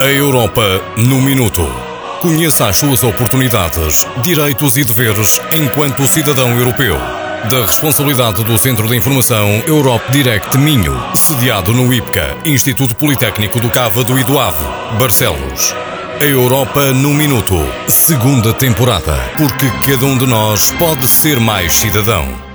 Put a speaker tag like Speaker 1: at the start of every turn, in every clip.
Speaker 1: A Europa no Minuto. Conheça as suas oportunidades, direitos e deveres enquanto cidadão europeu. Da responsabilidade do Centro de Informação Europe Direct Minho, sediado no IPCA, Instituto Politécnico do e do Ave, Barcelos. A Europa no Minuto, segunda temporada. Porque cada um de nós pode ser mais cidadão.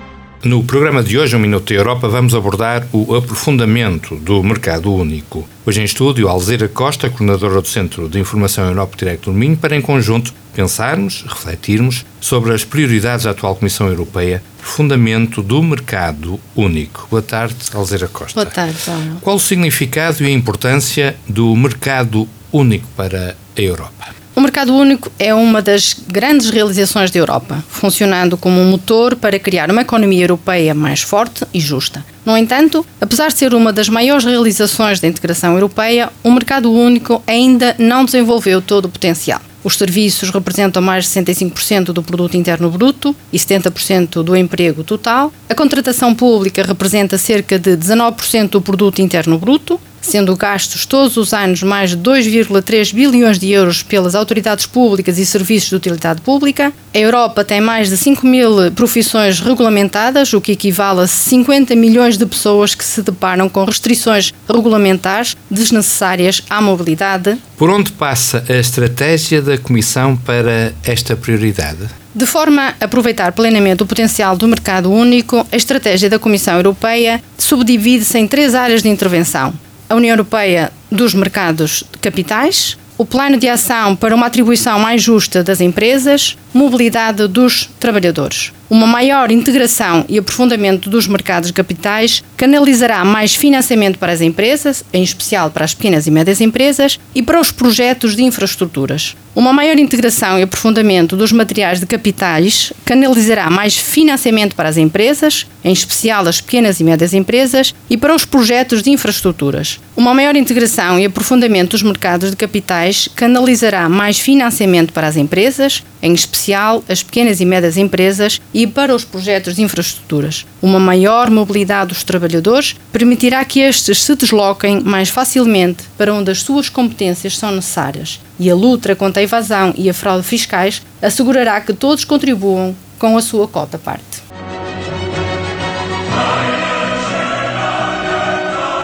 Speaker 2: No programa de hoje, Um Minuto da Europa, vamos abordar o aprofundamento do mercado único. Hoje em estúdio, Alzeira Costa, coordenadora do Centro de Informação Europa Direct do Minho, para em conjunto pensarmos, refletirmos sobre as prioridades da atual Comissão Europeia, fundamento do mercado único. Boa tarde, Alzeira Costa.
Speaker 3: Boa tarde, Paulo.
Speaker 2: Qual o significado e a importância do mercado único para a Europa?
Speaker 3: O mercado único é uma das grandes realizações da Europa, funcionando como um motor para criar uma economia europeia mais forte e justa. No entanto, apesar de ser uma das maiores realizações da integração europeia, o mercado único ainda não desenvolveu todo o potencial. Os serviços representam mais de 65% do produto interno bruto e 70% do emprego total. A contratação pública representa cerca de 19% do produto interno bruto sendo gastos todos os anos mais de 2,3 bilhões de euros pelas autoridades públicas e serviços de utilidade pública. A Europa tem mais de 5 mil profissões regulamentadas, o que equivale a 50 milhões de pessoas que se deparam com restrições regulamentares desnecessárias à mobilidade.
Speaker 2: Por onde passa a estratégia da Comissão para esta prioridade?
Speaker 3: De forma a aproveitar plenamente o potencial do mercado único, a estratégia da Comissão Europeia subdivide-se em três áreas de intervenção a União Europeia dos Mercados de Capitais, o plano de ação para uma atribuição mais justa das empresas, mobilidade dos trabalhadores. Uma maior integração e aprofundamento dos mercados de capitais canalizará mais financiamento para as empresas, em especial para as pequenas e médias empresas, e para os projetos de infraestruturas. Uma maior integração e aprofundamento dos materiais de capitais canalizará mais financiamento para as empresas, em especial as pequenas e médias empresas, e para os projetos de infraestruturas. Uma maior integração e aprofundamento dos mercados de capitais canalizará mais financiamento para as empresas, em especial as pequenas e médias empresas, e para os projetos de infraestruturas. Uma maior mobilidade dos trabalhadores permitirá que estes se desloquem mais facilmente para onde as suas competências são necessárias e a luta contra a evasão e a fraude fiscais assegurará que todos contribuam com a sua cota parte.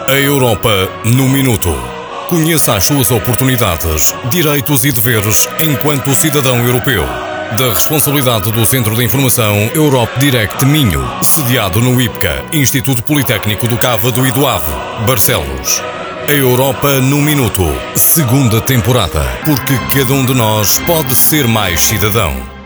Speaker 1: A Europa no Minuto. Conheça as suas oportunidades, direitos e deveres enquanto cidadão europeu. Da responsabilidade do Centro de Informação Europe Direct Minho, sediado no IPCA, Instituto Politécnico do Cávado e do Ave, Barcelos. A Europa no Minuto, segunda temporada. Porque cada um de nós pode ser mais cidadão.